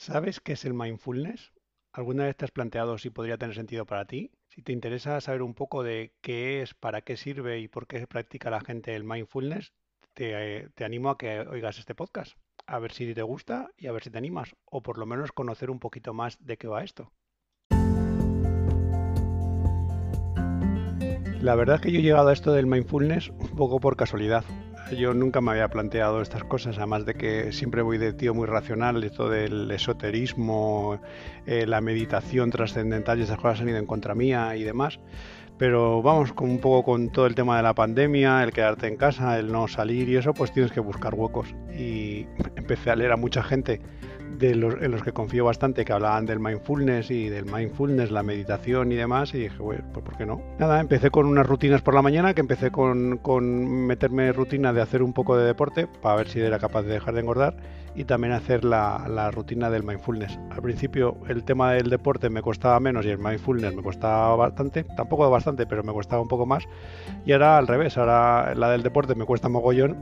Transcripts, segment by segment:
¿Sabes qué es el mindfulness? ¿Alguna vez te has planteado si podría tener sentido para ti? Si te interesa saber un poco de qué es, para qué sirve y por qué practica la gente el mindfulness, te, eh, te animo a que oigas este podcast. A ver si te gusta y a ver si te animas, o por lo menos conocer un poquito más de qué va esto. La verdad es que yo he llegado a esto del mindfulness un poco por casualidad. Yo nunca me había planteado estas cosas, además de que siempre voy de tío muy racional, esto del esoterismo, eh, la meditación trascendental y esas cosas han ido en contra mía y demás. Pero vamos, con un poco con todo el tema de la pandemia, el quedarte en casa, el no salir y eso, pues tienes que buscar huecos. Y empecé a leer a mucha gente de los, en los que confío bastante, que hablaban del mindfulness y del mindfulness, la meditación y demás, y dije, bueno, pues ¿por qué no? Nada, empecé con unas rutinas por la mañana, que empecé con, con meterme rutina de hacer un poco de deporte, para ver si era capaz de dejar de engordar, y también hacer la, la rutina del mindfulness. Al principio el tema del deporte me costaba menos y el mindfulness me costaba bastante, tampoco bastante, pero me costaba un poco más, y ahora al revés, ahora la del deporte me cuesta mogollón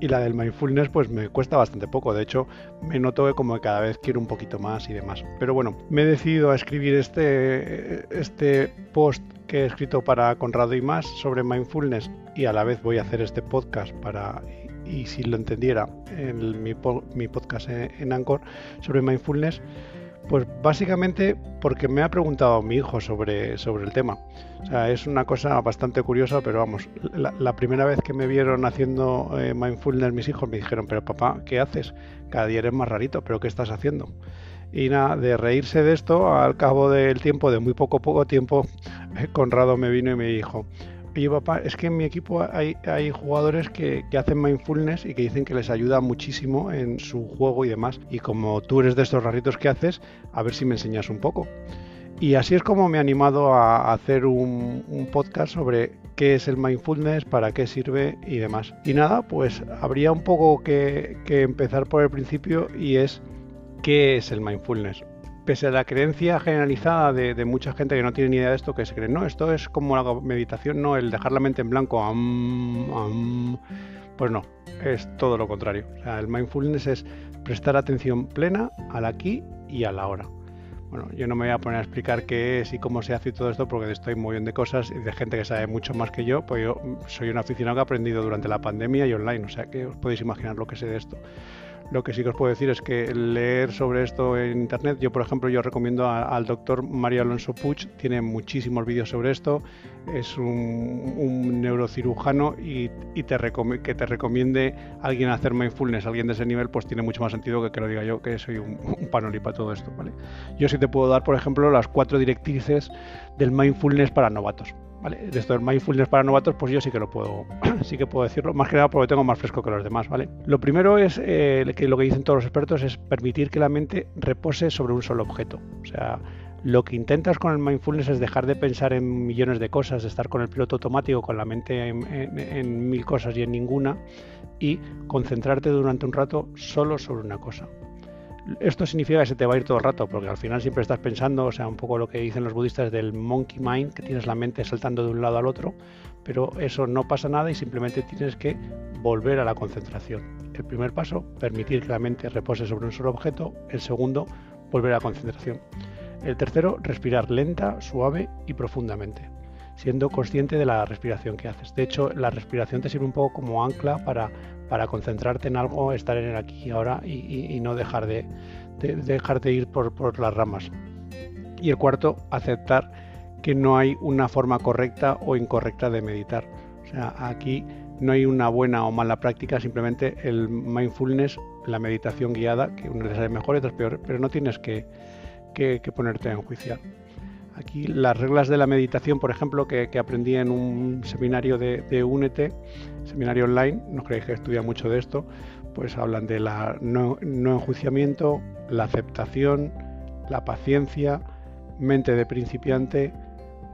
y la del mindfulness pues me cuesta bastante poco, de hecho me noto como que cada vez quiero un poquito más y demás. Pero bueno, me he decidido a escribir este, este post que he escrito para Conrado y más sobre mindfulness y a la vez voy a hacer este podcast para y si lo entendiera en mi, mi podcast en, en sobre mindfulness pues básicamente porque me ha preguntado mi hijo sobre, sobre el tema. O sea, es una cosa bastante curiosa, pero vamos, la, primera vez que me vieron haciendo eh, mindfulness mis hijos me dijeron, pero papá, ¿qué haces? Cada día eres más rarito, pero ¿qué estás haciendo? Y nada, de reírse de esto, al cabo del tiempo, de muy poco poco tiempo, Conrado me vino y me dijo, oye papá, es que en mi equipo hay, jugadores que, hacen mindfulness y que dicen que les ayuda muchísimo en su juego y demás. Y como tú eres de estos raritos que haces, a ver si me enseñas un poco. Y así es como me he animado a hacer un, un, podcast sobre qué es el mindfulness, para qué sirve y demás. Y nada, pues habría un poco que, que empezar por el principio y es qué es el mindfulness pese a la creencia generalizada de, mucha gente que no tiene ni idea de esto, que se cree, no, esto es como la meditación, no, el dejar la mente en blanco, pues no, es todo lo contrario. O sea, el mindfulness es prestar atención plena al aquí y a la hora. Bueno, yo no me voy a poner a explicar qué es y cómo se hace y todo esto porque estoy muy bien de cosas y de gente que sabe mucho más que yo, pues yo soy un aficionado que ha aprendido durante la pandemia y online, o sea que os podéis imaginar lo que sé de esto. Lo que sí que os puedo decir es que leer sobre esto en internet, yo por ejemplo, yo recomiendo al doctor Mario Alonso Puig, tiene muchísimos vídeos sobre esto, es un, un neurocirujano y, y te que te recomiende a alguien hacer mindfulness, alguien de ese nivel, pues tiene mucho más sentido que que lo diga yo, que soy un, un panoli para todo esto, ¿vale? Yo sí te puedo dar, por ejemplo, las cuatro directrices del mindfulness para novatos. ¿Vale? De esto del mindfulness para novatos, pues yo sí que lo puedo, sí que puedo decirlo, más que nada porque tengo más fresco que los demás, ¿vale? Lo primero es eh, que lo que dicen todos los expertos es permitir que la mente repose sobre un solo objeto. O sea, lo que intentas con el mindfulness es dejar de pensar en millones de cosas, de estar con el piloto automático, con la mente en, en, en mil cosas y en ninguna, y concentrarte durante un rato solo sobre una cosa esto significa que se te va a ir todo el rato, porque al final siempre estás pensando, o sea, un poco lo que dicen los budistas del monkey mind, que tienes la mente saltando de un lado al otro, pero eso no pasa nada y simplemente tienes que volver a la concentración. El primer paso, permitir que la mente repose sobre un solo objeto. El segundo, volver a la concentración. El tercero, respirar lenta, suave y profundamente, siendo consciente de la respiración que haces. De hecho, la respiración te sirve un poco como ancla para para concentrarte en algo, estar en el aquí y ahora y, y, y no dejar de, de, dejarte ir por, por las ramas. Y el cuarto, aceptar que no hay una forma correcta o incorrecta de meditar. O sea, aquí no hay una buena o mala práctica, simplemente el mindfulness, la meditación guiada, que unas veces es mejor y otras peor, pero no tienes que, que, que ponerte a enjuiciar. Aquí las reglas de la meditación, por ejemplo, que, aprendí en un seminario de, de, Únete, seminario online, no creéis que estudia mucho de esto, pues hablan de la no, no enjuiciamiento, la aceptación, la paciencia, mente de principiante,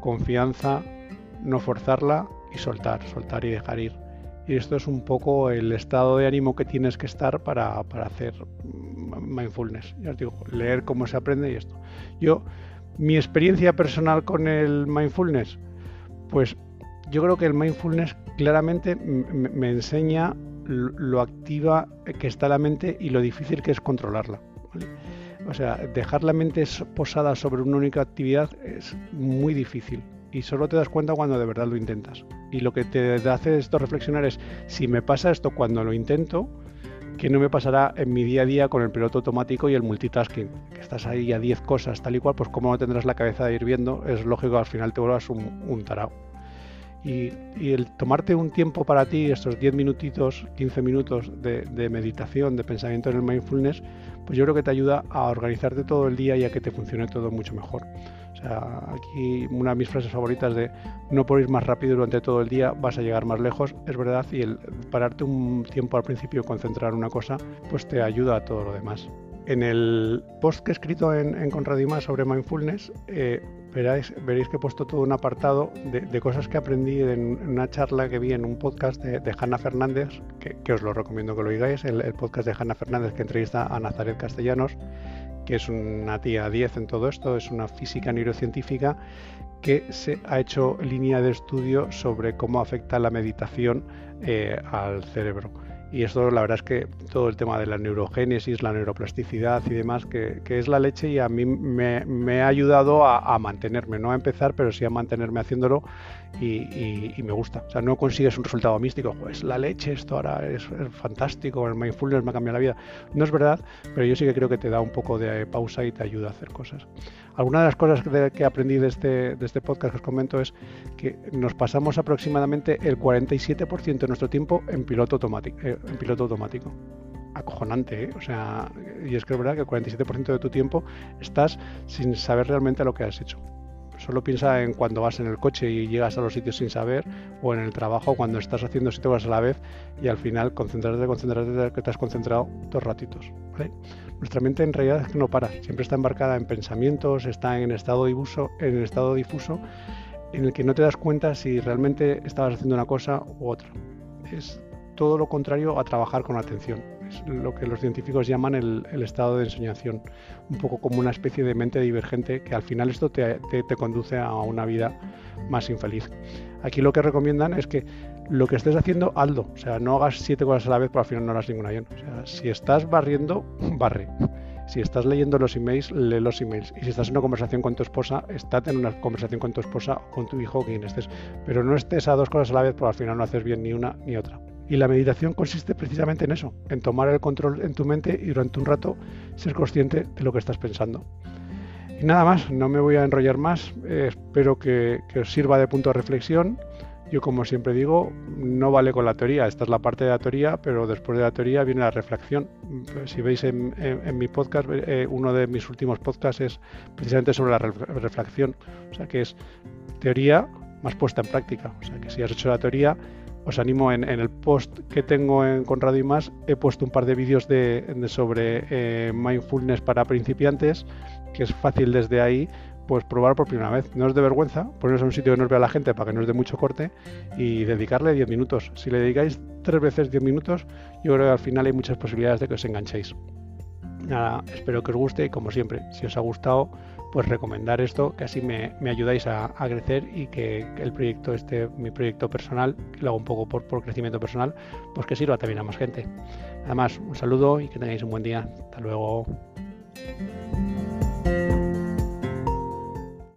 confianza, no forzarla y soltar, soltar y dejar ir. Y esto es un poco el estado de ánimo que tienes que estar para, para hacer mindfulness. Ya os digo, leer cómo se aprende y esto. Yo mi experiencia personal con el mindfulness, pues yo creo que el mindfulness claramente me enseña lo activa que está la mente y lo difícil que es controlarla. O sea, dejar la mente posada sobre una única actividad es muy difícil y solo te das cuenta cuando de verdad lo intentas. Y lo que te hace esto reflexionar es, si me pasa esto cuando lo intento, ¿qué no me pasará en mi día a día con el piloto automático y el multitasking? Que estás ahí a 10 cosas tal y cual, pues como no tendrás la cabeza de ir viendo, es lógico que al final te vuelvas un, un tarao. Y, el tomarte un tiempo para ti, estos 10 minutitos, 15 minutos de, meditación, de pensamiento en el mindfulness, pues yo creo que te ayuda a organizarte todo el día y a que te funcione todo mucho mejor. Aquí una de mis frases favoritas de no por ir más rápido durante todo el día vas a llegar más lejos, es verdad, y el pararte un tiempo al principio, concentrar una cosa, pues te ayuda a todo lo demás. En el post que he escrito en, en Conradima sobre mindfulness, eh, veréis, veréis, que he puesto todo un apartado de, cosas que aprendí en, una charla que vi en un podcast de, de Hanna Fernández, que, os lo recomiendo que lo oigáis, el, el podcast de Hanna Fernández que entrevista a Nazaret Castellanos, que es una tía 10 en todo esto, es una física neurocientífica que se ha hecho línea de estudio sobre cómo afecta la meditación eh, al cerebro. Y esto la verdad es que todo el tema de la neurogénesis, la neuroplasticidad y demás, que, es la leche y a mí me, ha ayudado a, mantenerme, no a empezar, pero sí a mantenerme haciéndolo y, me gusta. O sea, no consigues un resultado místico, pues la leche, esto ahora es, fantástico, el mindfulness me ha cambiado la vida. No es verdad, pero yo sí que creo que te da un poco de pausa y te ayuda a hacer cosas. Alguna de las cosas que, aprendí de este, de este podcast que os comento es que nos pasamos aproximadamente el 47% de nuestro tiempo en piloto automático. Eh, en piloto automático acojonante, ¿eh? o sea, y es que es verdad que el 47% de tu tiempo estás sin saber realmente lo que has hecho. Solo piensa en cuando vas en el coche y llegas a los sitios sin saber, o en el trabajo cuando estás haciendo siete cosas a la vez y al final concentrarte, concentrarte, que te has concentrado dos ratitos. Nuestra mente en realidad es que no para, siempre está embarcada en pensamientos, está en estado difuso, en estado difuso en el que no te das cuenta si realmente estabas haciendo una cosa u otra. Es todo lo contrario a trabajar con atención. Lo que los científicos llaman el, estado de ensoñación, un poco como una especie de mente divergente que al final esto te, te, conduce a una vida más infeliz. Aquí lo que recomiendan es que lo que estés haciendo, hazlo. O sea, no hagas siete cosas a la vez, pero al final no harás ninguna bien. Si estás barriendo, barre. Si estás leyendo los emails, lee los emails. Y si estás en una conversación con tu esposa, estate en una conversación con tu esposa o con tu hijo o quien estés. Pero no estés a dos cosas a la vez, porque al final no haces bien ni una ni otra. Y la meditación consiste precisamente en eso, en tomar el control en tu mente y durante un rato ser consciente de lo que estás pensando. Y nada más, no me voy a enrollar más, eh, espero que, os sirva de punto de reflexión. Yo como siempre digo, no vale con la teoría, esta es la parte de la teoría, pero después de la teoría viene la reflexión. Si veis en, mi podcast, eh, uno de mis últimos podcasts es precisamente sobre la reflexión, o sea que es teoría más puesta en práctica. O sea que si has hecho la teoría, os animo en, el post que tengo en, con Radio y Más, he puesto un par de vídeos de, sobre eh, mindfulness para principiantes, que es fácil desde ahí pues probar por primera vez. No es de vergüenza, poneros en un sitio que no os vea la gente para que no os dé mucho corte y dedicarle 10 minutos. Si le dedicáis tres veces 10 minutos, yo creo que al final hay muchas posibilidades de que os enganchéis. Nada, espero que os guste y como siempre, si os ha gustado, pues recomendar esto, que así me, ayudáis a, crecer y que, el proyecto este, mi proyecto personal, que lo hago un poco por, por crecimiento personal, pues que sirva también a más gente. Además, un saludo y que tengáis un buen día. Hasta luego.